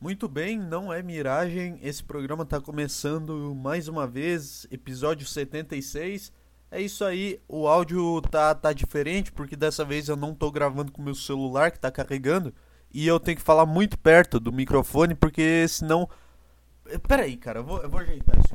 Muito bem, não é miragem. Esse programa está começando mais uma vez, episódio 76. É isso aí, o áudio tá, tá diferente porque dessa vez eu não tô gravando com o meu celular que tá carregando e eu tenho que falar muito perto do microfone porque senão. Eh, pera aí, cara, eu vou, eu vou ajeitar isso.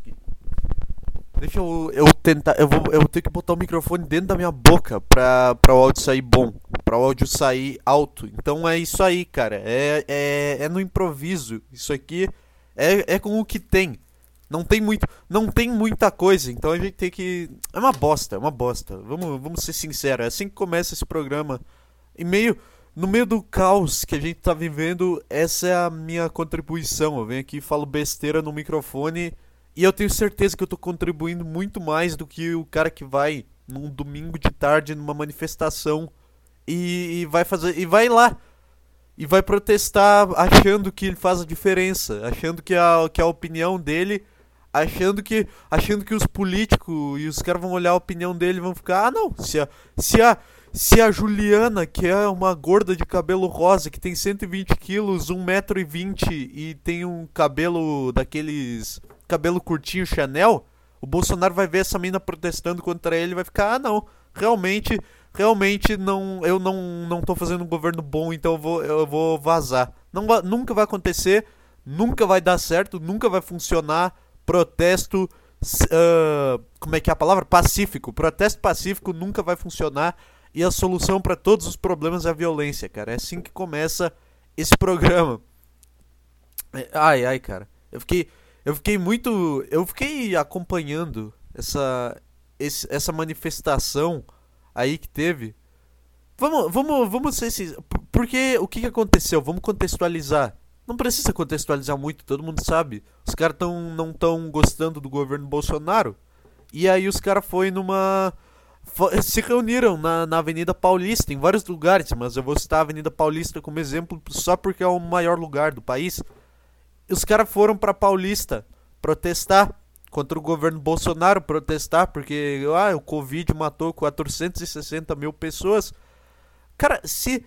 Deixa eu, eu tentar. Eu vou eu tenho que botar o microfone dentro da minha boca pra, pra o áudio sair bom. Pra o áudio sair alto. Então é isso aí, cara. É, é, é no improviso. Isso aqui é, é com o que tem. Não tem muito, não tem muita coisa, então a gente tem que é uma bosta, é uma bosta. Vamos, vamos ser sinceros, é assim que começa esse programa. Em meio no meio do caos que a gente tá vivendo, essa é a minha contribuição. Eu venho aqui e falo besteira no microfone e eu tenho certeza que eu tô contribuindo muito mais do que o cara que vai num domingo de tarde numa manifestação e, e vai fazer e vai lá e vai protestar achando que ele faz a diferença, achando que a, que a opinião dele, achando que achando que os políticos e os caras vão olhar a opinião dele e vão ficar, ah não, se a, se a se a Juliana, que é uma gorda de cabelo rosa, que tem 120 quilos, 1,20m e tem um cabelo daqueles cabelo curtinho Chanel, o Bolsonaro vai ver essa mina protestando contra ele e vai ficar, ah não, realmente, realmente não, eu não, não tô fazendo um governo bom, então eu vou, eu vou vazar. Não, nunca vai acontecer, nunca vai dar certo, nunca vai funcionar. Protesto, uh, como é que é a palavra? Pacífico. Protesto pacífico nunca vai funcionar e a solução para todos os problemas é a violência, cara. É assim que começa esse programa. É, ai, ai, cara. Eu fiquei eu fiquei muito. Eu fiquei acompanhando essa, esse, essa manifestação aí que teve. Vamos, vamos, vamos ser esses. Porque o que, que aconteceu? Vamos contextualizar. Não precisa contextualizar muito, todo mundo sabe. Os caras tão, não estão gostando do governo Bolsonaro. E aí os caras foi numa. Se reuniram na, na Avenida Paulista, em vários lugares, mas eu vou citar a Avenida Paulista como exemplo só porque é o maior lugar do país os caras foram pra Paulista protestar contra o governo Bolsonaro, protestar porque ah, o Covid matou 460 mil pessoas. Cara, se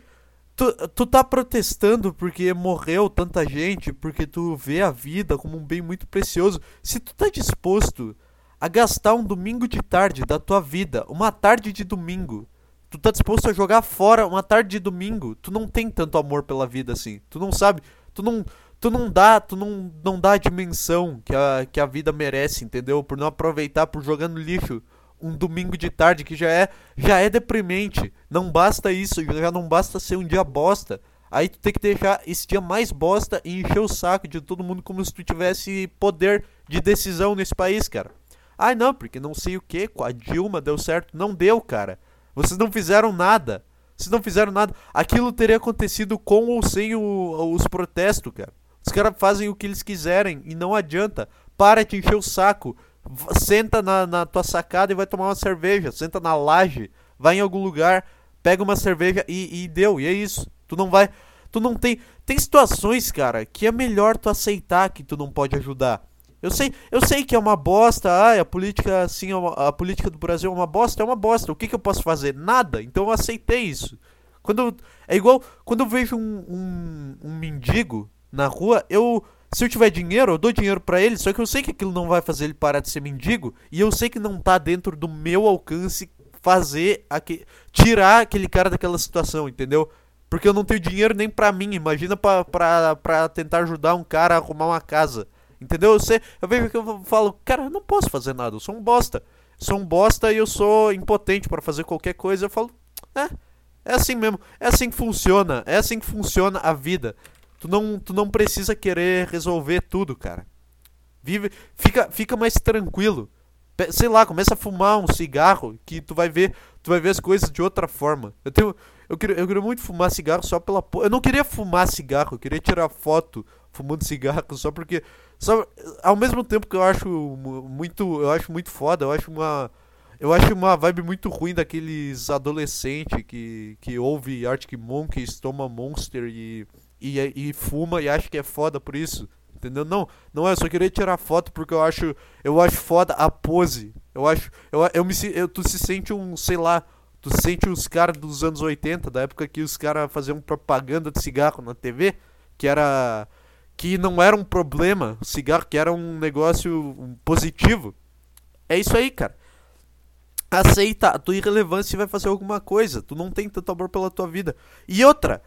tu, tu tá protestando porque morreu tanta gente, porque tu vê a vida como um bem muito precioso, se tu tá disposto a gastar um domingo de tarde da tua vida, uma tarde de domingo, tu tá disposto a jogar fora uma tarde de domingo, tu não tem tanto amor pela vida assim. Tu não sabe, tu não tu não dá, tu não, não dá a dimensão que a, que a vida merece, entendeu? Por não aproveitar por jogar no lixo um domingo de tarde que já é já é deprimente. Não basta isso, já não basta ser um dia bosta. Aí tu tem que deixar esse dia mais bosta e encher o saco de todo mundo como se tu tivesse poder de decisão nesse país, cara. Ai não, porque não sei o que, com a Dilma deu certo. Não deu, cara. Vocês não fizeram nada. Vocês não fizeram nada. Aquilo teria acontecido com ou sem o, os protestos, cara. Os caras fazem o que eles quiserem e não adianta. Para de encher o saco. Senta na, na tua sacada e vai tomar uma cerveja. Senta na laje. Vai em algum lugar, pega uma cerveja e, e deu. E é isso. Tu não vai. Tu não tem. Tem situações, cara, que é melhor tu aceitar que tu não pode ajudar. Eu sei, eu sei que é uma bosta, ah, a política assim, a política do Brasil é uma bosta, é uma bosta. O que, que eu posso fazer? Nada. Então eu aceitei isso. Quando é igual quando eu vejo um, um, um mendigo na rua, eu se eu tiver dinheiro, eu dou dinheiro para ele, só que eu sei que aquilo não vai fazer ele parar de ser mendigo e eu sei que não tá dentro do meu alcance fazer aquele, tirar aquele cara daquela situação, entendeu? Porque eu não tenho dinheiro nem pra mim, imagina pra, pra, pra tentar ajudar um cara a arrumar uma casa. Entendeu? Eu, sei, eu vejo que eu falo, cara, eu não posso fazer nada, eu sou um bosta. Sou um bosta e eu sou impotente para fazer qualquer coisa. Eu falo, é, é assim mesmo, é assim que funciona, é assim que funciona a vida. Tu não, tu não precisa querer resolver tudo, cara. Vive, fica, fica mais tranquilo. Sei lá, começa a fumar um cigarro que tu vai ver, tu vai ver as coisas de outra forma. Eu tenho, eu queria, eu queria muito fumar cigarro só pela, eu não queria fumar cigarro, eu queria tirar foto fumando cigarro só porque, só, ao mesmo tempo que eu acho muito, eu acho muito foda, eu acho uma eu acho uma vibe muito ruim daqueles adolescentes que, que ouve Arctic Monkeys, toma Monster e e, e fuma e acha que é foda por isso. Entendeu? Não, não é, eu só queria tirar foto porque eu acho, eu acho foda a pose. Eu acho, eu, eu me eu, tu se sente um, sei lá, tu sente os caras dos anos 80, da época que os caras faziam propaganda de cigarro na TV, que era que não era um problema, cigarro que era um negócio positivo. É isso aí, cara. Aceita a tua irrelevância e vai fazer alguma coisa. Tu não tem tanto amor pela tua vida. E outra,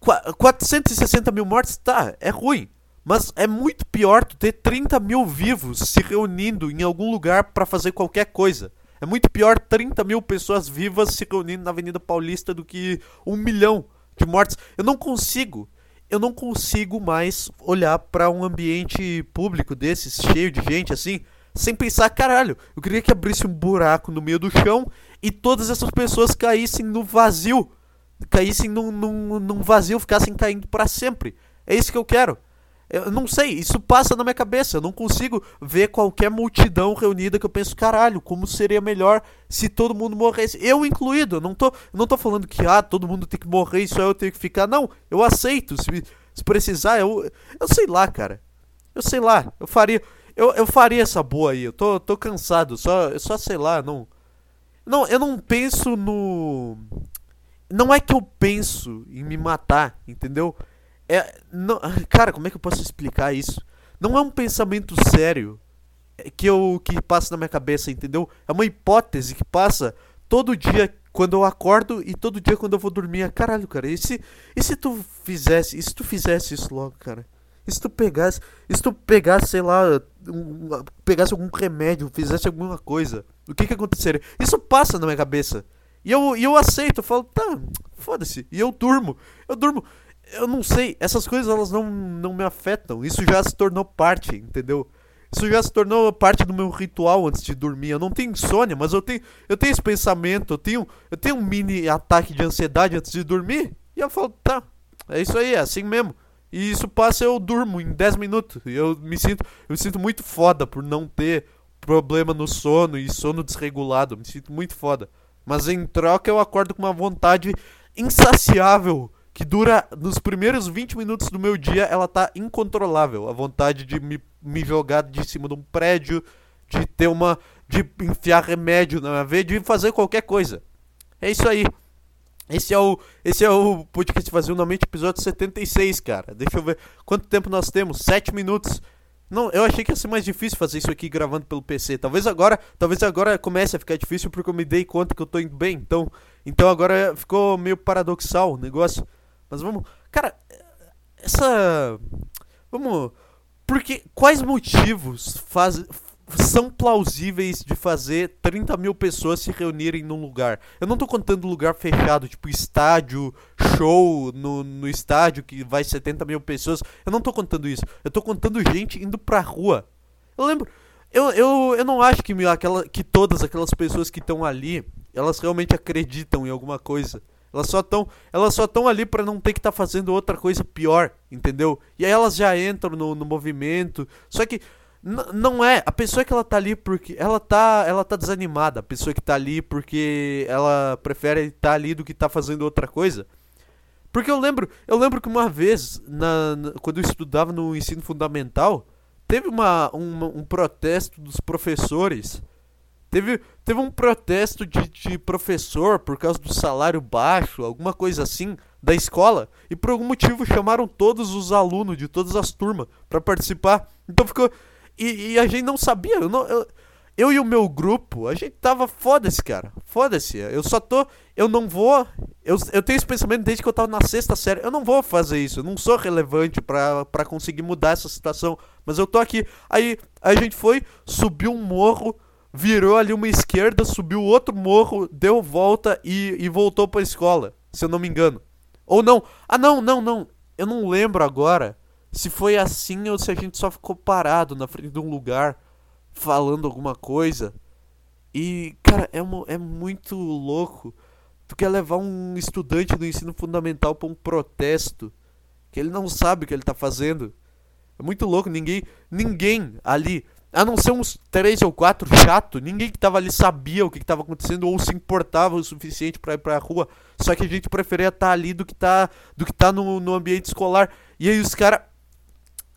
460 mil mortes, tá, é ruim. Mas é muito pior tu ter 30 mil vivos se reunindo em algum lugar para fazer qualquer coisa. É muito pior 30 mil pessoas vivas se reunindo na Avenida Paulista do que um milhão de mortes. Eu não consigo. Eu não consigo mais olhar para um ambiente público desses, cheio de gente assim, sem pensar, caralho, eu queria que abrisse um buraco no meio do chão e todas essas pessoas caíssem no vazio. Caíssem num, num, num vazio, ficassem caindo para sempre. É isso que eu quero. Eu não sei, isso passa na minha cabeça. Eu não consigo ver qualquer multidão reunida que eu penso, caralho, como seria melhor se todo mundo morresse. Eu incluído. Eu não tô, eu não tô falando que ah, todo mundo tem que morrer e só eu tenho que ficar. Não, eu aceito. Se, se precisar, eu. Eu sei lá, cara. Eu sei lá. Eu faria. Eu, eu faria essa boa aí. Eu tô, tô cansado. Só, só sei lá, não. Não, eu não penso no. Não é que eu penso em me matar, entendeu? É, não, cara, como é que eu posso explicar isso? Não é um pensamento sério que eu que passa na minha cabeça, entendeu? É uma hipótese que passa todo dia quando eu acordo e todo dia quando eu vou dormir. Caralho, cara, e se, e se tu fizesse, e se tu fizesse isso logo, cara? E se tu pegasse, se tu pegasse, sei lá, um, pegasse algum remédio, fizesse alguma coisa, o que que aconteceria? Isso passa na minha cabeça. E eu, e eu aceito, eu falo, tá, foda-se. E eu durmo. Eu durmo eu não sei, essas coisas elas não, não me afetam. Isso já se tornou parte, entendeu? Isso já se tornou parte do meu ritual antes de dormir. Eu não tenho insônia, mas eu tenho, eu tenho esse pensamento, eu tenho, eu tenho um mini ataque de ansiedade antes de dormir. E eu falo, tá, é isso aí, é assim mesmo. E isso passa eu durmo em 10 minutos. E eu me sinto, eu me sinto muito foda por não ter problema no sono e sono desregulado. Eu me sinto muito foda. Mas em troca eu acordo com uma vontade insaciável que dura nos primeiros 20 minutos do meu dia, ela tá incontrolável. A vontade de me, me jogar de cima de um prédio, de ter uma. de enfiar remédio na minha veia, de fazer qualquer coisa. É isso aí. Esse é o, esse é o podcast Vazio na episódio 76, cara. Deixa eu ver quanto tempo nós temos. 7 minutos. Não, eu achei que ia ser mais difícil fazer isso aqui gravando pelo PC. Talvez agora, talvez agora comece a ficar difícil porque eu me dei conta que eu tô indo bem. Então, então agora ficou meio paradoxal o negócio. Mas vamos. Cara, essa. Vamos. Porque quais motivos faz, são plausíveis de fazer 30 mil pessoas se reunirem num lugar? Eu não tô contando lugar fechado, tipo estádio, show no, no estádio que vai 70 mil pessoas. Eu não tô contando isso. Eu tô contando gente indo pra rua. Eu lembro. Eu, eu, eu não acho que, aquela, que todas aquelas pessoas que estão ali, elas realmente acreditam em alguma coisa. Elas só estão elas só estão ali para não ter que estar tá fazendo outra coisa pior, entendeu? E aí elas já entram no, no movimento. Só que não é a pessoa que ela tá ali porque ela tá ela tá desanimada, a pessoa que tá ali porque ela prefere estar tá ali do que tá fazendo outra coisa. Porque eu lembro, eu lembro que uma vez na, na quando eu estudava no ensino fundamental, teve uma, uma um protesto dos professores Teve, teve um protesto de, de professor por causa do salário baixo, alguma coisa assim, da escola. E por algum motivo chamaram todos os alunos de todas as turmas para participar. Então ficou. E, e, a gente não sabia. Eu, não, eu, eu, e o meu grupo, a gente tava foda-se, cara. Foda-se. Eu só tô. Eu não vou. Eu, eu tenho esse pensamento desde que eu tava na sexta série. Eu não vou fazer isso. Eu não sou relevante para conseguir mudar essa situação. Mas eu tô aqui. Aí a gente foi, subiu um morro virou ali uma esquerda, subiu outro morro, deu volta e, e voltou pra escola, se eu não me engano. Ou não. Ah, não, não, não. Eu não lembro agora se foi assim ou se a gente só ficou parado na frente de um lugar falando alguma coisa. E, cara, é, uma, é muito louco. Tu quer levar um estudante do ensino fundamental para um protesto que ele não sabe o que ele tá fazendo. É muito louco, ninguém, ninguém ali a não ser uns três ou quatro chato, ninguém que tava ali sabia o que, que tava acontecendo ou se importava o suficiente para ir pra rua. Só que a gente preferia estar tá ali do que tá, do que tá no, no ambiente escolar. E aí os caras.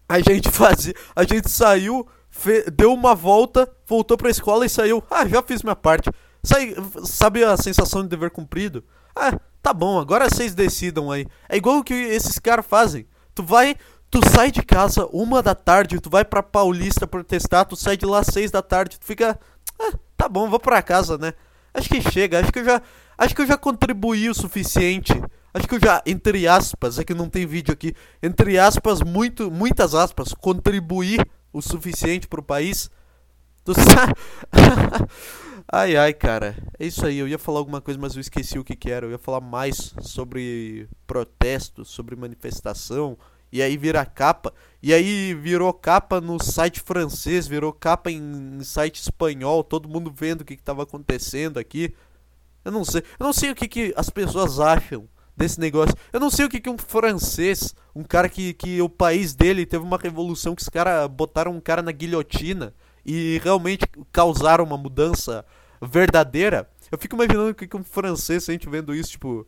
A gente fazia. A gente saiu, fe, deu uma volta, voltou pra escola e saiu. Ah, já fiz minha parte. Sai, sabe a sensação de dever cumprido? Ah, tá bom, agora vocês decidam aí. É igual o que esses caras fazem. Tu vai, tu sai de casa uma da tarde, tu vai pra Paulista protestar, tu sai de lá seis da tarde, tu fica. Ah, tá bom, vou pra casa, né? Acho que chega, acho que eu já. Acho que eu já contribuí o suficiente. Acho que eu já, entre aspas, é que não tem vídeo aqui, entre aspas, muito, muitas aspas, contribuí o suficiente pro país. Tu ai ai, cara. É isso aí, eu ia falar alguma coisa, mas eu esqueci o que que era. Eu ia falar mais sobre protesto, sobre manifestação, e aí vira capa. E aí virou capa no site francês, virou capa em, em site espanhol, todo mundo vendo o que estava acontecendo aqui. Eu não sei, eu não sei o que, que as pessoas acham desse negócio. Eu não sei o que, que um francês, um cara que, que o país dele teve uma revolução que os caras botaram um cara na guilhotina e realmente causaram uma mudança verdadeira. Eu fico imaginando o que, que um francês sente vendo isso, tipo,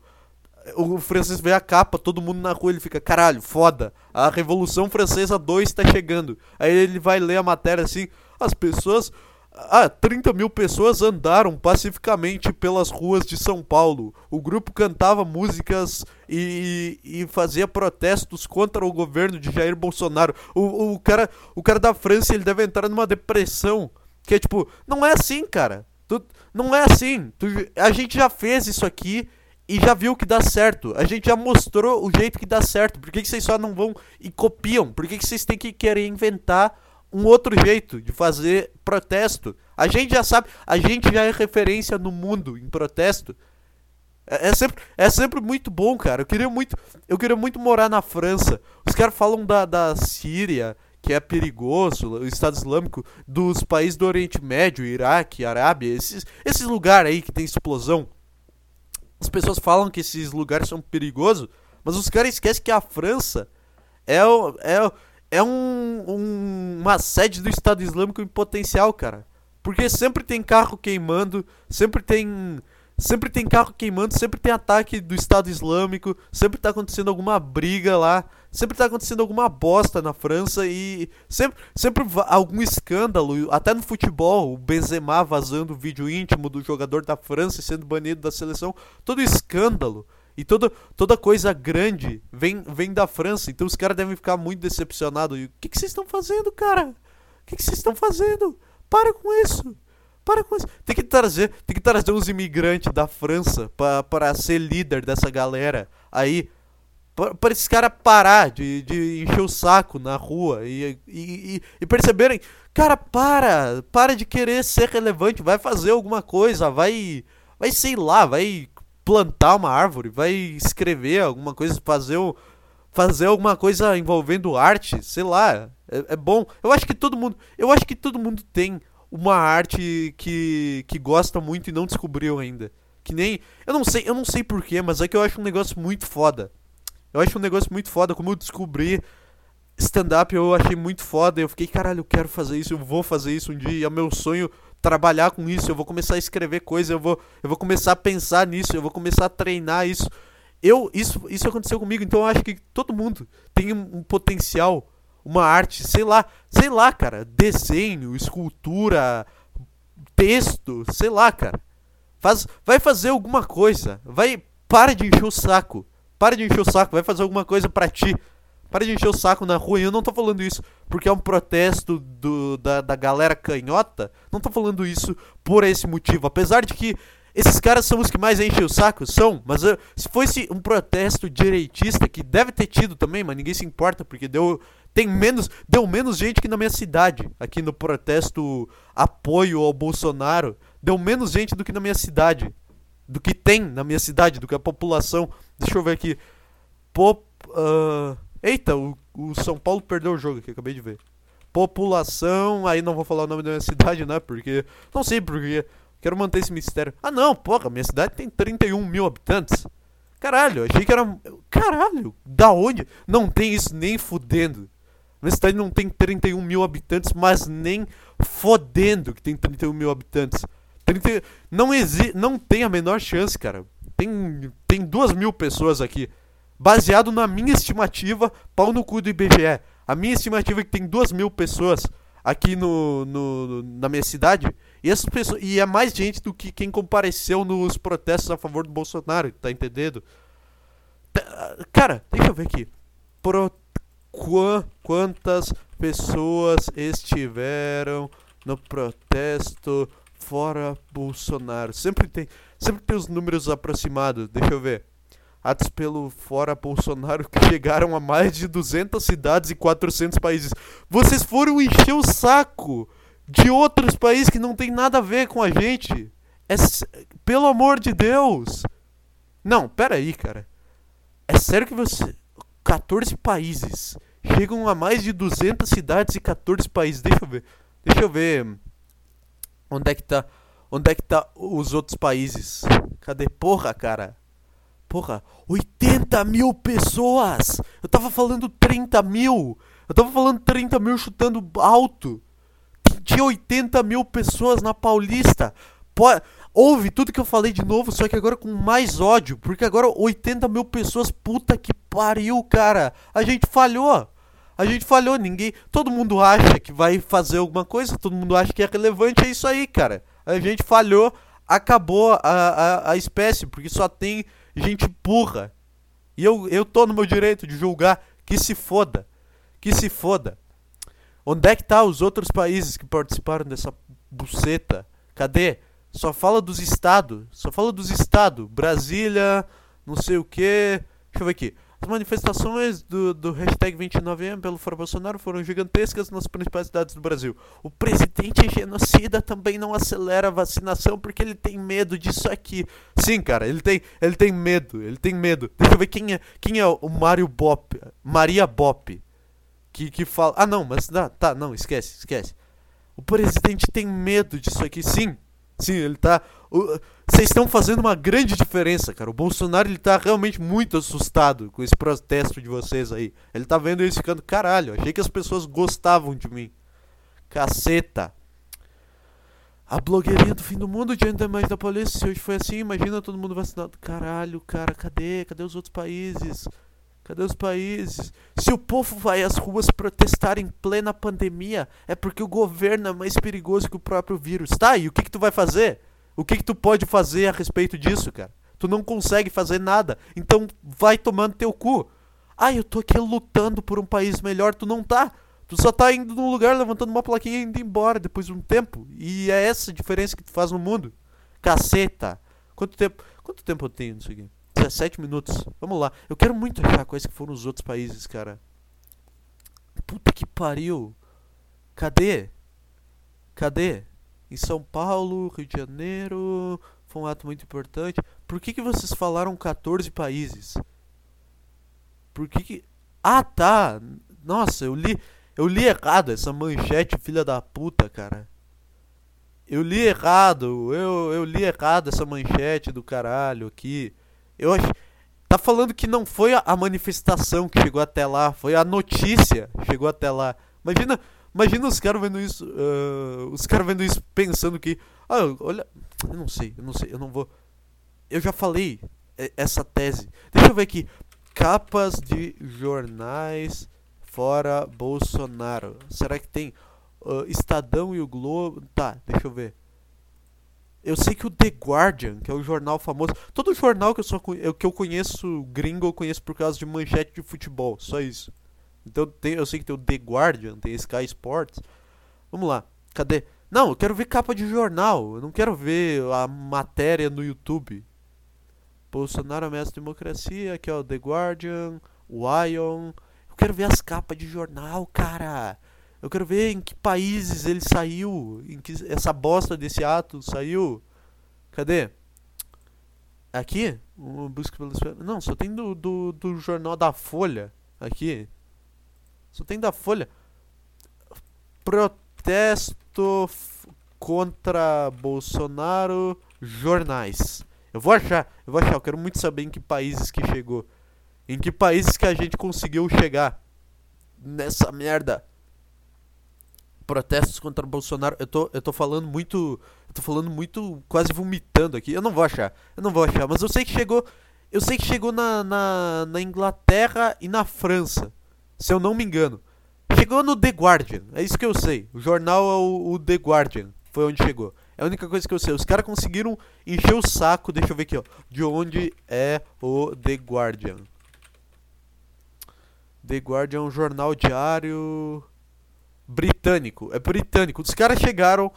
o francês vê a capa, todo mundo na rua, ele fica, caralho, foda, a Revolução Francesa 2 está chegando. Aí ele vai ler a matéria assim, as pessoas. Ah, 30 mil pessoas andaram pacificamente pelas ruas de São Paulo. O grupo cantava músicas e, e fazia protestos contra o governo de Jair Bolsonaro. O, o, cara, o cara da França ele deve entrar numa depressão. Que é tipo, não é assim, cara. Tu, não é assim. Tu, a gente já fez isso aqui e já viu que dá certo. A gente já mostrou o jeito que dá certo. Por que, que vocês só não vão e copiam? Por que, que vocês têm que querer inventar um outro jeito de fazer protesto? A gente já sabe, a gente já é referência no mundo em protesto. É, é sempre, é sempre muito bom, cara. Eu queria muito, eu queria muito morar na França. Os caras falam da, da Síria, que é perigoso, o Estado Islâmico, dos países do Oriente Médio, Iraque, Arábia, esses, esses lugares aí que tem explosão. As pessoas falam que esses lugares são perigosos, mas os caras esquecem que a França é, o, é, é um, um, uma sede do Estado Islâmico em potencial, cara. Porque sempre tem carro queimando, sempre tem sempre tem carro queimando, sempre tem ataque do Estado Islâmico, sempre tá acontecendo alguma briga lá, sempre tá acontecendo alguma bosta na França e sempre, sempre algum escândalo, até no futebol, o Benzema vazando vídeo íntimo do jogador da França sendo banido da seleção, todo escândalo e toda, toda coisa grande vem, vem da França, então os caras devem ficar muito decepcionados. E o que vocês estão fazendo, cara? O que vocês estão fazendo? Para com isso! Para com isso. Tem que trazer, tem que trazer uns imigrantes da França para ser líder dessa galera. Aí, para esses caras parar de, de encher o saco na rua e, e, e, perceberem, cara, para, para de querer ser relevante, vai fazer alguma coisa, vai, vai sei lá, vai plantar uma árvore, vai escrever alguma coisa, fazer, fazer alguma coisa envolvendo arte, sei lá, é, é bom. Eu acho que todo mundo, eu acho que todo mundo tem uma arte que, que gosta muito e não descobriu ainda. Que nem. Eu não sei, eu não sei porquê, mas é que eu acho um negócio muito foda. Eu acho um negócio muito foda. Como eu descobri stand-up, eu achei muito foda. Eu fiquei, caralho, eu quero fazer isso, eu vou fazer isso um dia. E é meu sonho trabalhar com isso. Eu vou começar a escrever coisas, eu vou, eu vou começar a pensar nisso, eu vou começar a treinar isso. Eu, isso, isso aconteceu comigo, então eu acho que todo mundo tem um, um potencial uma arte, sei lá, sei lá, cara, desenho, escultura, texto, sei lá, cara. Faz, vai fazer alguma coisa, vai, para de encher o saco. Para de encher o saco, vai fazer alguma coisa para ti. Para de encher o saco na rua. E eu não tô falando isso porque é um protesto do, da, da galera canhota. Não tô falando isso por esse motivo. Apesar de que esses caras são os que mais enchem o saco? São, mas uh, se fosse um protesto direitista, que deve ter tido também, mas ninguém se importa, porque deu, tem menos, deu menos gente que na minha cidade, aqui no protesto apoio ao Bolsonaro. Deu menos gente do que na minha cidade. Do que tem na minha cidade, do que a população. Deixa eu ver aqui. Pop, uh, eita, o, o São Paulo perdeu o jogo aqui, acabei de ver. População, aí não vou falar o nome da minha cidade, né? Porque. Não sei porque. Quero manter esse mistério. Ah não, porra, minha cidade tem 31 mil habitantes. Caralho, achei que era. Caralho, da onde? Não tem isso nem fudendo. Minha cidade não tem 31 mil habitantes, mas nem fodendo que tem 31 mil habitantes. 30... Não, exi... não tem a menor chance, cara. Tem, tem 2 mil pessoas aqui. Baseado na minha estimativa, pau no cu do IBGE. A minha estimativa é que tem 2 mil pessoas aqui no, no, na minha cidade. E, essas pessoas, e é mais gente do que quem compareceu nos protestos a favor do Bolsonaro, tá entendendo? Cara, deixa eu ver aqui. Pro Qua, quantas pessoas estiveram no protesto fora Bolsonaro? Sempre tem, sempre tem os números aproximados. Deixa eu ver. Atos pelo fora Bolsonaro que chegaram a mais de 200 cidades e 400 países. Vocês foram encher o saco de outros países que não tem nada a ver com a gente. É, pelo amor de Deus. Não, pera aí, cara. É sério que você 14 países chegam a mais de 200 cidades e 14 países. Deixa eu ver. Deixa eu ver onde é que tá onde é que tá os outros países. Cadê? Porra, cara. Porra, 80 mil pessoas! Eu tava falando 30 mil! Eu tava falando 30 mil chutando alto! Tinha 80 mil pessoas na Paulista! Ouve tudo que eu falei de novo, só que agora com mais ódio. Porque agora 80 mil pessoas, puta que pariu, cara! A gente falhou! A gente falhou, ninguém. Todo mundo acha que vai fazer alguma coisa, todo mundo acha que é relevante, é isso aí, cara. A gente falhou, acabou a, a, a espécie, porque só tem gente burra. E eu, eu tô no meu direito de julgar. Que se foda. Que se foda. Onde é que tá os outros países que participaram dessa buceta? Cadê? Só fala dos estados. Só fala dos estados. Brasília, não sei o que. Deixa eu ver aqui. As manifestações do, do hashtag 29M pelo Fora Bolsonaro foram gigantescas nas principais cidades do Brasil. O presidente genocida também não acelera a vacinação porque ele tem medo disso aqui. Sim, cara, ele tem, ele tem medo, ele tem medo. Deixa eu ver quem é, quem é o Mário Bop, Maria Bop, que, que fala... Ah, não, mas tá, não, esquece, esquece. O presidente tem medo disso aqui, sim. Sim, ele tá. Vocês estão fazendo uma grande diferença, cara. O Bolsonaro ele tá realmente muito assustado com esse protesto de vocês aí. Ele tá vendo eles ficando, caralho, achei que as pessoas gostavam de mim. Caceta. A blogueirinha do fim do mundo diante da imagem da polícia. Se hoje foi assim, imagina todo mundo vacinado. Caralho, cara, cadê? Cadê os outros países? Cadê os países? Se o povo vai às ruas protestar em plena pandemia, é porque o governo é mais perigoso que o próprio vírus. Tá, e o que, que tu vai fazer? O que, que tu pode fazer a respeito disso, cara? Tu não consegue fazer nada. Então vai tomando teu cu. Ah, eu tô aqui lutando por um país melhor, tu não tá. Tu só tá indo num lugar, levantando uma plaquinha e indo embora depois de um tempo. E é essa a diferença que tu faz no mundo. Caceta. Quanto tempo, quanto tempo eu tenho nisso aqui? 17 minutos. Vamos lá. Eu quero muito achar quais que foram os outros países, cara. Puta que pariu. Cadê? Cadê? Em São Paulo, Rio de Janeiro. Foi um ato muito importante. Por que, que vocês falaram 14 países? Por que que. Ah, tá! Nossa, eu li. Eu li errado essa manchete, filha da puta, cara. Eu li errado. Eu, eu li errado essa manchete do caralho aqui. Eu acho. Tá falando que não foi a manifestação que chegou até lá, foi a notícia que chegou até lá. Imagina, imagina os caras vendo isso, uh, os caras vendo isso pensando que, ah, olha, eu não sei, eu não sei, eu não vou. Eu já falei essa tese. Deixa eu ver aqui. Capas de jornais fora Bolsonaro. Será que tem uh, Estadão e o Globo? Tá, deixa eu ver. Eu sei que o The Guardian, que é o jornal famoso. Todo jornal que eu, só, que eu conheço gringo, eu conheço por causa de manchete de futebol. Só isso. Então tem, eu sei que tem o The Guardian, tem Sky Sports. Vamos lá. Cadê? Não, eu quero ver capa de jornal. Eu não quero ver a matéria no YouTube. Bolsonaro ameaça a democracia. Aqui ó, The Guardian, o Ion. Eu quero ver as capas de jornal, cara. Eu quero ver em que países ele saiu, em que essa bosta desse ato saiu. Cadê? Aqui? Um busca pelo Não, só tem do, do, do jornal da Folha. Aqui. Só tem da Folha. Protesto contra Bolsonaro. Jornais. Eu vou achar, eu vou achar, eu quero muito saber em que países que chegou. Em que países que a gente conseguiu chegar nessa merda protestos contra o Bolsonaro. Eu tô, eu tô falando muito. Eu tô falando muito. quase vomitando aqui. Eu não vou achar. Eu não vou achar. Mas eu sei que chegou. Eu sei que chegou na, na, na Inglaterra e na França. Se eu não me engano. Chegou no The Guardian. É isso que eu sei. O jornal é o, o The Guardian. Foi onde chegou. É a única coisa que eu sei. Os caras conseguiram encher o saco. Deixa eu ver aqui, ó. De onde é o The Guardian. The Guardian é um jornal diário britânico. É britânico. Os caras chegaram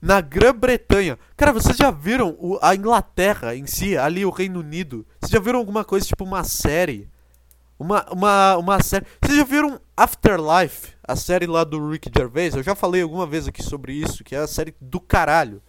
na Grã-Bretanha. Cara, vocês já viram o, a Inglaterra em si, ali o Reino Unido? Vocês já viram alguma coisa tipo uma série? Uma, uma, uma série. Vocês já viram Afterlife? A série lá do Rick Gervais? Eu já falei alguma vez aqui sobre isso, que é a série do caralho.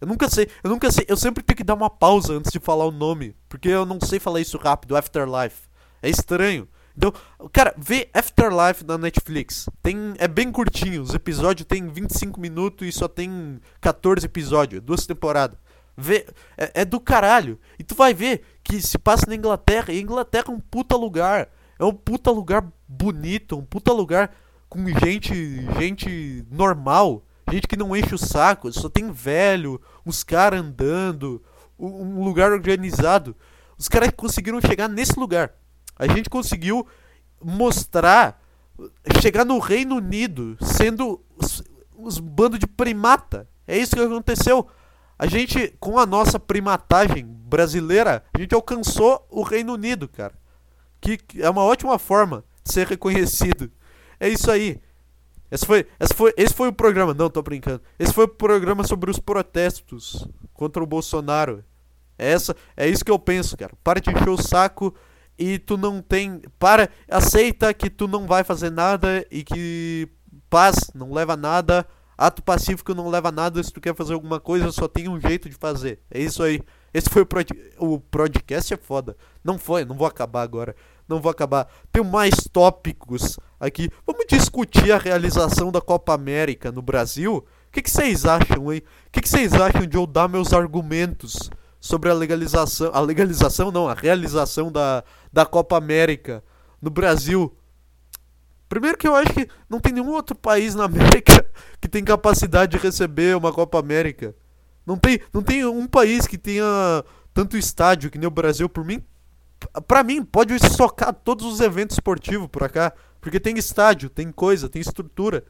Eu nunca sei, eu nunca sei, eu sempre tenho que dar uma pausa antes de falar o nome, porque eu não sei falar isso rápido, Afterlife. É estranho. Então, cara, vê Afterlife na Netflix. Tem, é bem curtinho, os episódios tem 25 minutos e só tem 14 episódios, duas temporadas. Vê, é, é, do caralho. E tu vai ver que se passa na Inglaterra, e Inglaterra é um puta lugar. É um puta lugar bonito, um puta lugar com gente, gente normal, gente que não enche o saco, só tem velho, uns caras andando, um lugar organizado. Os caras conseguiram chegar nesse lugar. A gente conseguiu mostrar, chegar no Reino Unido sendo os, os bando de primata. É isso que aconteceu. A gente, com a nossa primatagem brasileira, a gente alcançou o Reino Unido, cara. Que é uma ótima forma de ser reconhecido. É isso aí. Esse foi, esse foi, esse foi o programa. Não, tô brincando. Esse foi o programa sobre os protestos contra o Bolsonaro. É, essa, é isso que eu penso, cara. Para de encher o saco e tu não tem. Para, aceita que tu não vai fazer nada e que paz não leva a nada. Ato pacífico não leva a nada. Se tu quer fazer alguma coisa, só tem um jeito de fazer. É isso aí. Esse foi o, prod... o podcast é foda. Não foi, não vou acabar agora. Não vou acabar. Tem mais tópicos aqui. Vamos discutir a realização da Copa América no Brasil? O que, vocês acham, hein? O que vocês acham de eu dar meus argumentos sobre a legalização. A legalização não, a realização da, da Copa América no Brasil. Primeiro que eu acho que não tem nenhum outro país na América que tem capacidade de receber uma Copa América. Não tem, não tem um país que tenha tanto estádio que nem o Brasil. Por mim, pra mim, pode socar todos os eventos esportivos por cá. Porque tem estádio, tem coisa, tem estrutura.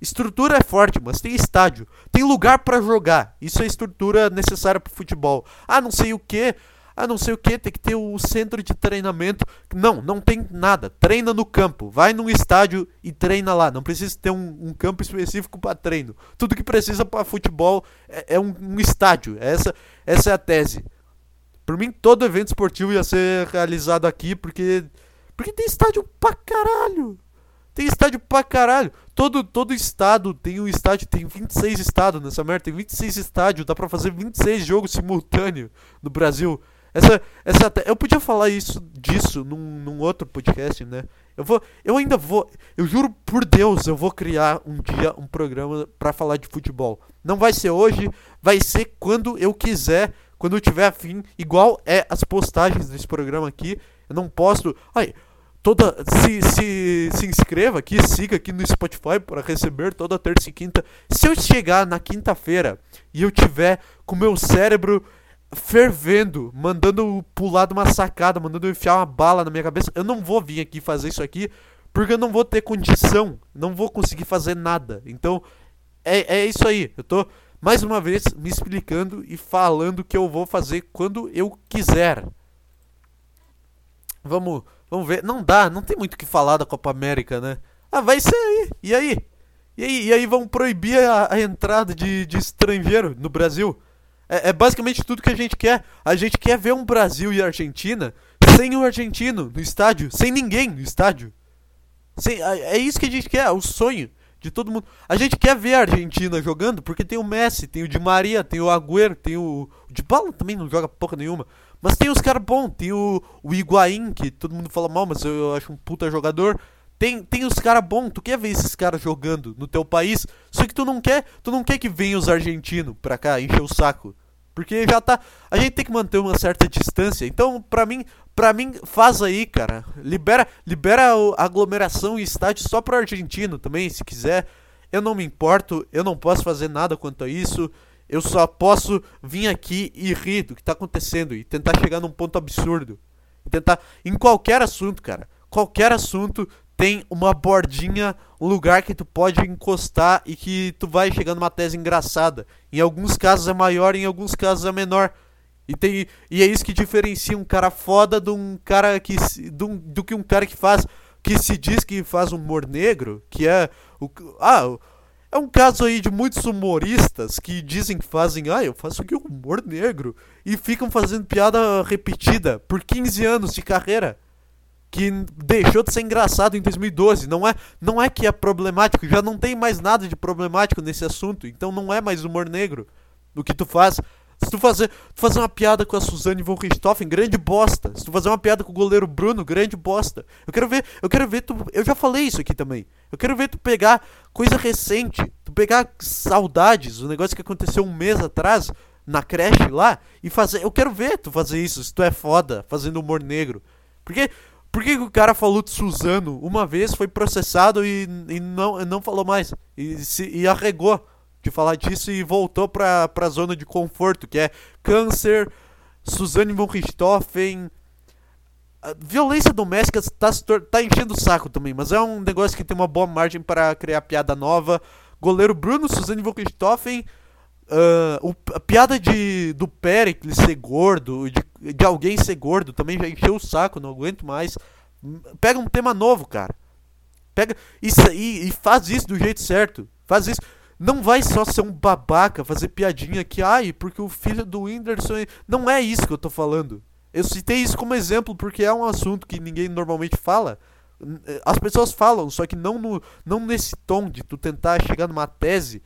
Estrutura é forte, mas tem estádio, tem lugar para jogar. Isso é estrutura necessária para futebol. Ah, não sei o que. Ah, não sei o que, tem que ter o centro de treinamento. Não, não tem nada. Treina no campo. Vai num estádio e treina lá. Não precisa ter um, um campo específico para treino. Tudo que precisa para futebol é, é um, um, estádio. Essa, essa é a tese. Por mim, todo evento esportivo ia ser realizado aqui porque. Porque tem estádio pra caralho. Tem estádio pra caralho. Todo, todo estado tem um estádio, tem 26 estados nessa merda, tem 26 estádios, dá pra fazer 26 jogos simultâneos no Brasil. Essa, essa, eu podia falar isso disso num, num outro podcast, né? Eu vou, eu ainda vou, eu juro por Deus, eu vou criar um dia um programa para falar de futebol. Não vai ser hoje, vai ser quando eu quiser, quando eu tiver afim, igual é as postagens desse programa aqui. Eu não posto, ai, toda se, se, se inscreva aqui, siga aqui no Spotify para receber toda terça e quinta. Se eu chegar na quinta-feira e eu tiver com meu cérebro fervendo, mandando pular de uma sacada, mandando enfiar uma bala na minha cabeça, eu não vou vir aqui fazer isso aqui porque eu não vou ter condição, não vou conseguir fazer nada. Então é, é isso aí. Eu tô mais uma vez me explicando e falando que eu vou fazer quando eu quiser. Vamos Vamos ver. Não dá, não tem muito o que falar da Copa América, né? Ah, vai ser aí. E aí? E aí, e aí vão proibir a, a entrada de, de estrangeiro no Brasil? É, é, basicamente tudo que a gente quer. A gente quer ver um Brasil e Argentina sem o argentino no estádio, sem ninguém no estádio. Sem, é, é isso que a gente quer, é o sonho de todo mundo. A gente quer ver a Argentina jogando porque tem o Messi, tem o Di Maria, tem o Agüero, tem o. O Di Paulo também não joga porra nenhuma. Mas tem os caras bons, tem o, o Higuaín, que todo mundo fala mal, mas eu, eu acho um puta jogador. Tem, tem os caras bons, tu quer ver esses caras jogando no teu país, só que tu não quer, tu não quer que venham os argentinos pra cá encher o saco. Porque já tá, a gente tem que manter uma certa distância. Então, pra mim, pra mim faz aí, cara. Libera, libera a aglomeração e estádio só pro argentino também, se quiser. Eu não me importo, eu não posso fazer nada quanto a isso. Eu só posso vir aqui e rir do que tá acontecendo e tentar chegar num ponto absurdo. E tentar. Em qualquer assunto, cara. Qualquer assunto tem uma bordinha, um lugar que tu pode encostar e que tu vai chegar numa tese engraçada. Em alguns casos é maior, em alguns casos é menor. E, tem, e é isso que diferencia um cara foda de um cara que. do, do que um cara que faz que se diz que faz humor negro, que é o ah, é um caso aí de muitos humoristas que dizem que fazem, ah, eu faço aqui humor negro e ficam fazendo piada repetida por 15 anos de carreira. Que deixou de ser engraçado em 2012. Não é, não é que é problemático, já não tem mais nada de problemático nesse assunto. Então não é mais humor negro o que tu faz. Se tu fazer, tu fazer uma piada com a Suzane von Richthofen, grande bosta. Se tu fazer uma piada com o goleiro Bruno, grande bosta. Eu quero ver, eu quero ver tu, eu já falei isso aqui também. Eu quero ver tu pegar coisa recente, tu pegar saudades, o negócio que aconteceu um mês atrás na creche lá e fazer, eu quero ver tu fazer isso, se tu é foda fazendo humor negro. Porque por que o cara falou de Suzano uma vez, foi processado e, e não, não falou mais? E, se, e arregou de falar disso e voltou pra, pra zona de conforto, que é câncer, Suzane von Richthofen. Violência doméstica tá, tá enchendo o saco também, mas é um negócio que tem uma boa margem para criar piada nova. Goleiro Bruno, Suzane von. Uh, o, a piada de, do Pericles ser gordo, de, de alguém ser gordo, também já encheu o saco, não aguento mais. Pega um tema novo, cara. Pega isso aí e faz isso do jeito certo. Faz isso. Não vai só ser um babaca fazer piadinha que, ai, porque o filho do Whindersson. É... Não é isso que eu tô falando. Eu citei isso como exemplo porque é um assunto que ninguém normalmente fala. As pessoas falam, só que não, no, não nesse tom de tu tentar chegar numa tese.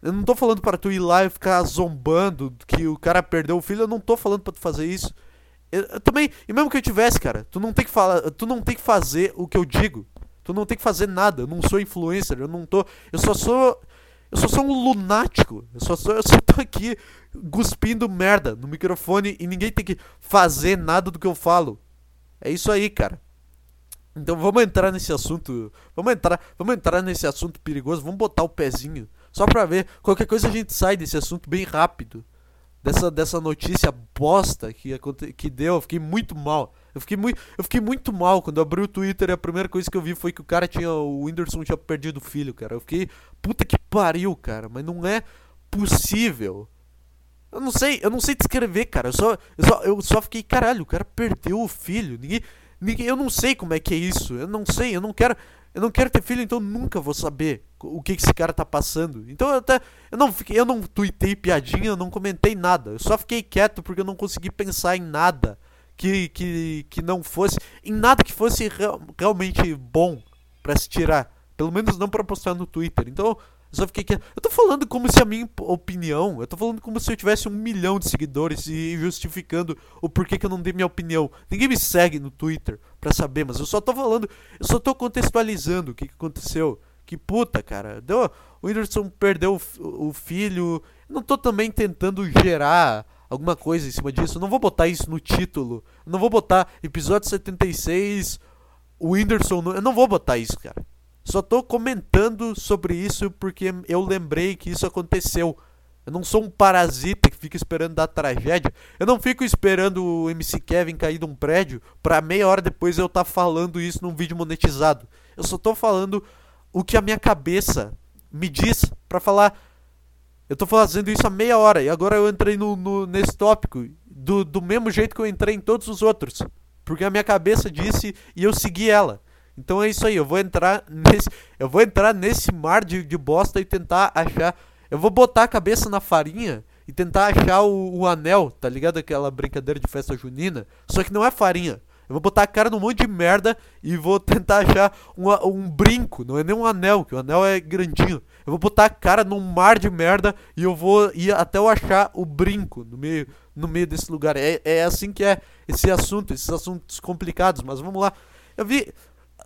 Eu não tô falando para tu ir lá e ficar zombando que o cara perdeu o filho, eu não tô falando para tu fazer isso. Eu, eu, também, e mesmo que eu tivesse, cara, tu não tem que falar, tu não tem que fazer o que eu digo. Tu não tem que fazer nada. Eu não sou influencer, eu não tô, eu só sou eu só sou um lunático. Eu só, sou, eu só tô aqui cuspindo merda no microfone e ninguém tem que fazer nada do que eu falo. É isso aí, cara. Então vamos entrar nesse assunto. Vamos entrar, vamos entrar nesse assunto perigoso. Vamos botar o pezinho. Só pra ver. Qualquer coisa a gente sai desse assunto bem rápido. Dessa, dessa notícia bosta que, que deu. Eu fiquei muito mal. Eu fiquei, muito, eu fiquei muito mal quando abri o Twitter e a primeira coisa que eu vi foi que o cara tinha. O Whindersson tinha perdido o filho, cara. Eu fiquei. Puta que pariu, cara. Mas não é possível. Eu não sei, eu não sei descrever, cara. Eu só, eu só, eu só fiquei, caralho, o cara perdeu o filho. Ninguém, ninguém, eu não sei como é que é isso. Eu não sei, eu não quero, eu não quero ter filho, então nunca vou saber o que, que esse cara tá passando. Então eu até, eu não fiquei, eu não tuitei piadinha, eu não comentei nada. Eu só fiquei quieto porque eu não consegui pensar em nada que, que, que não fosse. em nada que fosse real, realmente bom para se tirar. Pelo menos não para postar no Twitter. Então, eu só fiquei. Eu tô falando como se a minha opinião. Eu tô falando como se eu tivesse um milhão de seguidores e justificando o porquê que eu não dei minha opinião. Ninguém me segue no Twitter pra saber, mas eu só tô falando. Eu só tô contextualizando o que, que aconteceu. Que puta, cara. Deu, o Whindersson perdeu o, o filho. Não tô também tentando gerar alguma coisa em cima disso. Eu não vou botar isso no título. Eu não vou botar episódio 76, o Whindersson. Eu não vou botar isso, cara. Só tô comentando sobre isso porque eu lembrei que isso aconteceu. Eu não sou um parasita que fica esperando dar tragédia. Eu não fico esperando o MC Kevin cair de um prédio pra meia hora depois eu estar tá falando isso num vídeo monetizado. Eu só tô falando o que a minha cabeça me diz para falar eu tô fazendo isso há meia hora e agora eu entrei no, no, nesse tópico do, do mesmo jeito que eu entrei em todos os outros. Porque a minha cabeça disse e eu segui ela. Então é isso aí, eu vou entrar nesse. Eu vou entrar nesse mar de, de bosta e tentar achar. Eu vou botar a cabeça na farinha e tentar achar o, o anel, tá ligado? Aquela brincadeira de festa junina. Só que não é farinha. Eu vou botar a cara num monte de merda e vou tentar achar um, um brinco. Não é nem um anel, que o anel é grandinho. Eu vou botar a cara num mar de merda e eu vou ir até eu achar o brinco no meio, no meio desse lugar. É, é assim que é esse assunto, esses assuntos complicados. Mas vamos lá. Eu vi.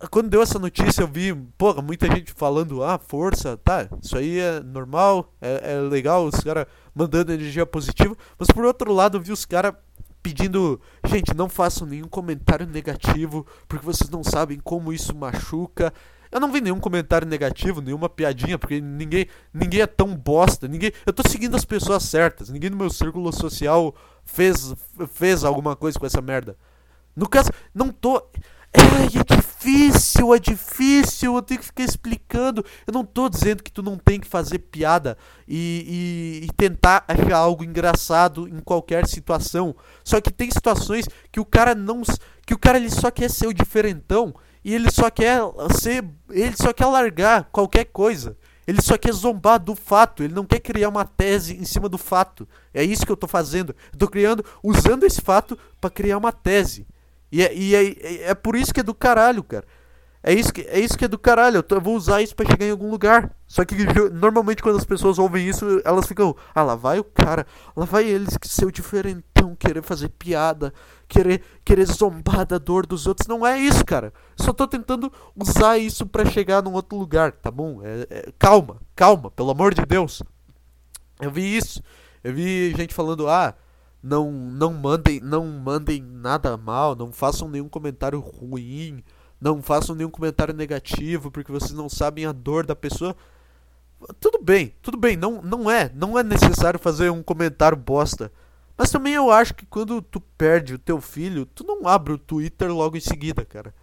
Quando deu essa notícia, eu vi, porra, muita gente falando, ah, força, tá, isso aí é normal, é, é legal, os caras mandando energia positiva. Mas por outro lado, eu vi os caras pedindo, gente, não façam nenhum comentário negativo, porque vocês não sabem como isso machuca. Eu não vi nenhum comentário negativo, nenhuma piadinha, porque ninguém, ninguém é tão bosta, ninguém, eu tô seguindo as pessoas certas, ninguém no meu círculo social fez fez alguma coisa com essa merda. No caso, não tô é, é difícil, é difícil, eu tenho que ficar explicando. Eu não tô dizendo que tu não tem que fazer piada e, e, e, tentar achar algo engraçado em qualquer situação. Só que tem situações que o cara não. que o cara ele só quer ser o diferentão e ele só quer ser. Ele só quer largar qualquer coisa. Ele só quer zombar do fato, ele não quer criar uma tese em cima do fato. É isso que eu tô fazendo. Eu tô criando, usando esse fato para criar uma tese. E, é, e é, é por isso que é do caralho, cara. É isso que é, isso que é do caralho. Eu, tô, eu vou usar isso para chegar em algum lugar. Só que normalmente quando as pessoas ouvem isso, elas ficam. Ah, lá vai o cara. Lá vai eles que ser o diferentão, querer fazer piada, querer, querer zombar da dor dos outros. Não é isso, cara. Só tô tentando usar isso para chegar num outro lugar, tá bom? É, é, calma, calma, pelo amor de Deus. Eu vi isso. Eu vi gente falando, ah, não, não mandem, não mandem nada mal, não façam nenhum comentário ruim não façam nenhum comentário negativo porque vocês não sabem a dor da pessoa. Tudo bem, tudo bem, não, não é, não é necessário fazer um comentário bosta. Mas também eu acho que quando tu perde o teu filho, tu não abre o Twitter logo em seguida, cara.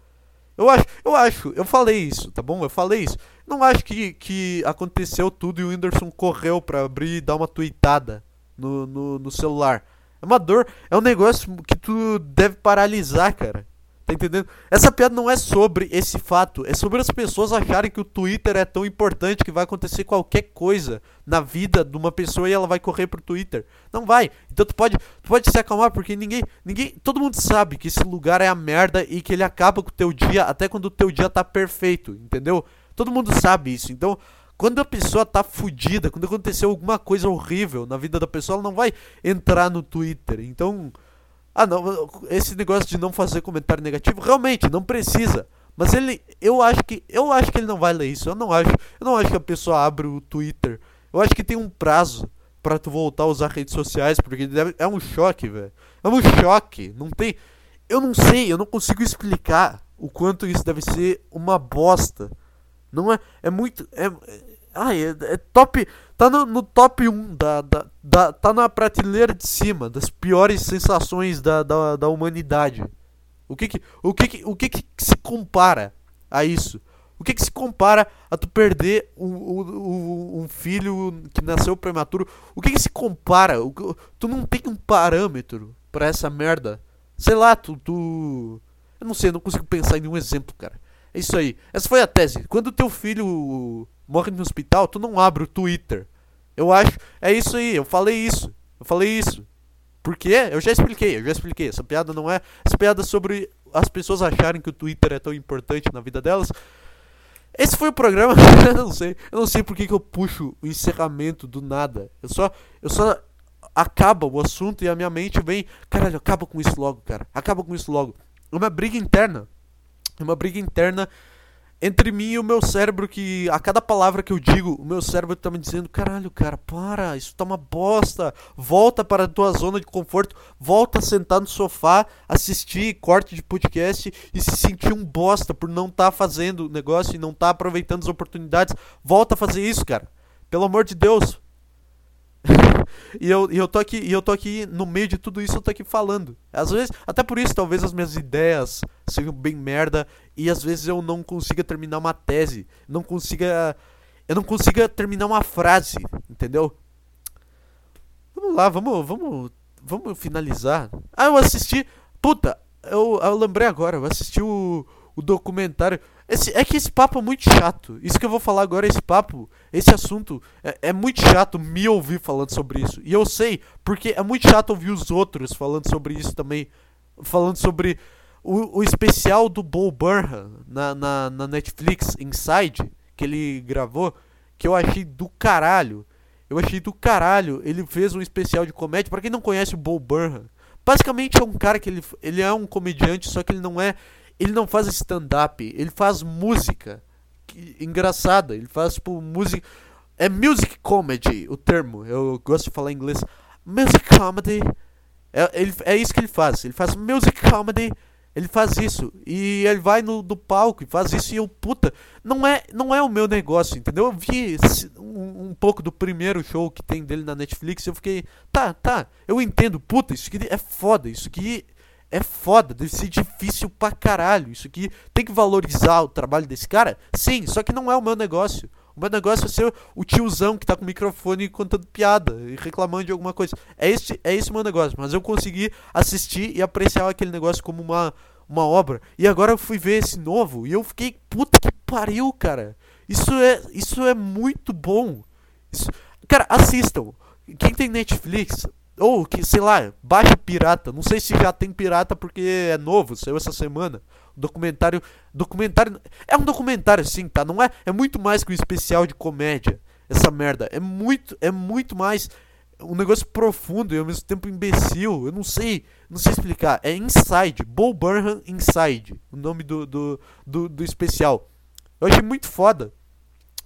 Eu acho, eu acho, eu falei isso, tá bom? Eu falei isso. Não acho que, que aconteceu tudo e o Whindersson correu pra abrir e dar uma tweetada no, no, no celular. É uma dor, é um negócio que tu deve paralisar, cara. Tá entendendo? Essa piada não é sobre esse fato, é sobre as pessoas acharem que o Twitter é tão importante que vai acontecer qualquer coisa na vida de uma pessoa e ela vai correr pro Twitter. Não vai. Então tu pode, tu pode se acalmar porque ninguém, ninguém, todo mundo sabe que esse lugar é a merda e que ele acaba com o teu dia até quando o teu dia tá perfeito, entendeu? Todo mundo sabe isso. Então, quando a pessoa tá fudida, quando aconteceu alguma coisa horrível na vida da pessoa, ela não vai entrar no Twitter. Então, ah, não, esse negócio de não fazer comentário negativo, realmente não precisa. Mas ele, eu acho que, eu acho que ele não vai ler isso. Eu não acho, eu não acho que a pessoa abre o Twitter. Eu acho que tem um prazo para tu voltar a usar redes sociais, porque deve, é um choque, velho. É um choque. Não tem, eu não sei, eu não consigo explicar o quanto isso deve ser uma bosta. Não é, é muito, é, ah, é, é top. Tá no, no, top 1 da, da, da. Tá na prateleira de cima das piores sensações da, da, da humanidade. O que que, o que que, o que que se compara a isso? O que que se compara a tu perder um, um, um filho que nasceu prematuro? O que que se compara? O, tu não tem um parâmetro para essa merda. Sei lá, tu, tu. Eu não sei, eu não consigo pensar em nenhum exemplo, cara. É isso aí. Essa foi a tese. Quando teu filho morre no hospital, tu não abre o Twitter. Eu acho. É isso aí, eu falei isso. Eu falei isso. Por quê? Eu já expliquei, eu já expliquei. Essa piada não é. Essa piada é sobre as pessoas acharem que o Twitter é tão importante na vida delas. Esse foi o programa. eu não sei. Eu não sei por que, que eu puxo o encerramento do nada. Eu só. Eu só. Acaba o assunto e a minha mente vem. Caralho, acaba com isso logo, cara. Acaba com isso logo. É uma briga interna. É uma briga interna entre mim e o meu cérebro que a cada palavra que eu digo, o meu cérebro tá me dizendo, caralho, cara, para, isso tá uma bosta. Volta para a tua zona de conforto, volta a sentar no sofá, assistir corte de podcast e se sentir um bosta por não estar tá fazendo o negócio e não estar tá aproveitando as oportunidades. Volta a fazer isso, cara. Pelo amor de Deus. E, eu, e eu tô aqui, e eu tô aqui no meio de tudo isso, eu tô aqui falando. Às vezes, até por isso, talvez as minhas ideias sejam bem merda e às vezes eu não consiga terminar uma tese, não consiga eu não consiga terminar uma frase, entendeu? Vamos lá, vamos, vamos, vamos finalizar. Ah, eu assisti, puta, eu, eu lembrei agora, eu assisti o, o documentário esse, é que esse papo é muito chato. Isso que eu vou falar agora, esse papo, esse assunto, é, é, muito chato me ouvir falando sobre isso. E eu sei, porque é muito chato ouvir os outros falando sobre isso também. Falando sobre o, o especial do Bo Burnham na, na, na Netflix, Inside, que ele gravou, que eu achei do caralho. Eu achei do caralho. Ele fez um especial de comédia. Para quem não conhece o Bo Burnham, basicamente é um cara que ele, ele é um comediante, só que ele não é ele não faz stand-up, ele faz música que, engraçada, ele faz tipo música. É music comedy o termo, eu gosto de falar em inglês. Music comedy. É, ele, é isso que ele faz, ele faz music comedy. Ele faz isso e ele vai no, no palco e faz isso e eu, puta, não é, não é o meu negócio, entendeu? Eu vi um, um, pouco do primeiro show que tem dele na Netflix eu fiquei, tá, tá, eu entendo, puta, isso aqui é foda, isso aqui é foda, deve ser difícil pra caralho. Isso aqui tem que valorizar o trabalho desse cara? Sim, só que não é o meu negócio. O meu negócio é ser o tiozão que tá com o microfone contando piada e reclamando de alguma coisa. É esse, é esse o meu negócio. Mas eu consegui assistir e apreciar aquele negócio como uma, uma obra. E agora eu fui ver esse novo e eu fiquei, puta que pariu, cara. Isso é, isso é muito bom. Isso, cara, assistam. Quem tem Netflix, ou que, sei lá, baixa pirata. Não sei se já tem pirata porque é novo, saiu essa semana. Documentário. Documentário. É um documentário, sim, tá? Não é. É muito mais que um especial de comédia. Essa merda. É muito. É muito mais. Um negócio profundo e ao mesmo tempo imbecil. Eu não sei. Não sei explicar. É Inside. Bo Burnham Inside. O nome do, do, do, do especial. Eu achei muito foda.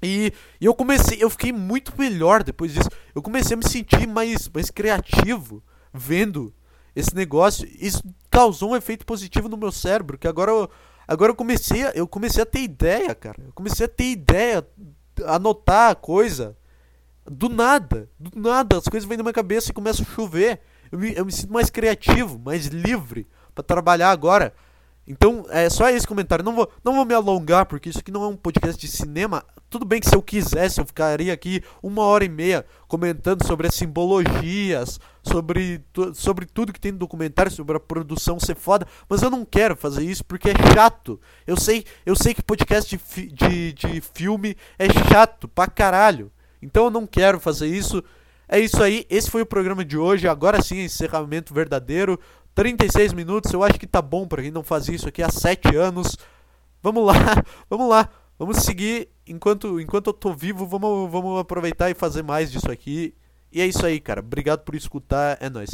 E, e, eu comecei, eu fiquei muito melhor depois disso. Eu comecei a me sentir mais, mais criativo vendo esse negócio. Isso causou um efeito positivo no meu cérebro, que agora eu, agora eu comecei, eu comecei a ter ideia, cara. Eu comecei a ter ideia, anotar a coisa do nada, do nada, as coisas vêm na minha cabeça e começam a chover. Eu me, eu me sinto mais criativo, mais livre para trabalhar agora. Então, é só esse comentário. Não vou, não vou me alongar, porque isso aqui não é um podcast de cinema. Tudo bem que se eu quisesse, eu ficaria aqui uma hora e meia comentando sobre as simbologias, sobre, sobre tudo que tem no documentário, sobre a produção ser foda. Mas eu não quero fazer isso porque é chato. Eu sei, eu sei que podcast de, de, de filme é chato pra caralho. Então eu não quero fazer isso. É isso aí, esse foi o programa de hoje. Agora sim, encerramento verdadeiro. 36 minutos, eu acho que tá bom para quem não fazia isso aqui há 7 anos. Vamos lá, vamos lá. Vamos seguir enquanto enquanto eu tô vivo, vamos vamos aproveitar e fazer mais disso aqui. E é isso aí, cara. Obrigado por escutar, é nóis.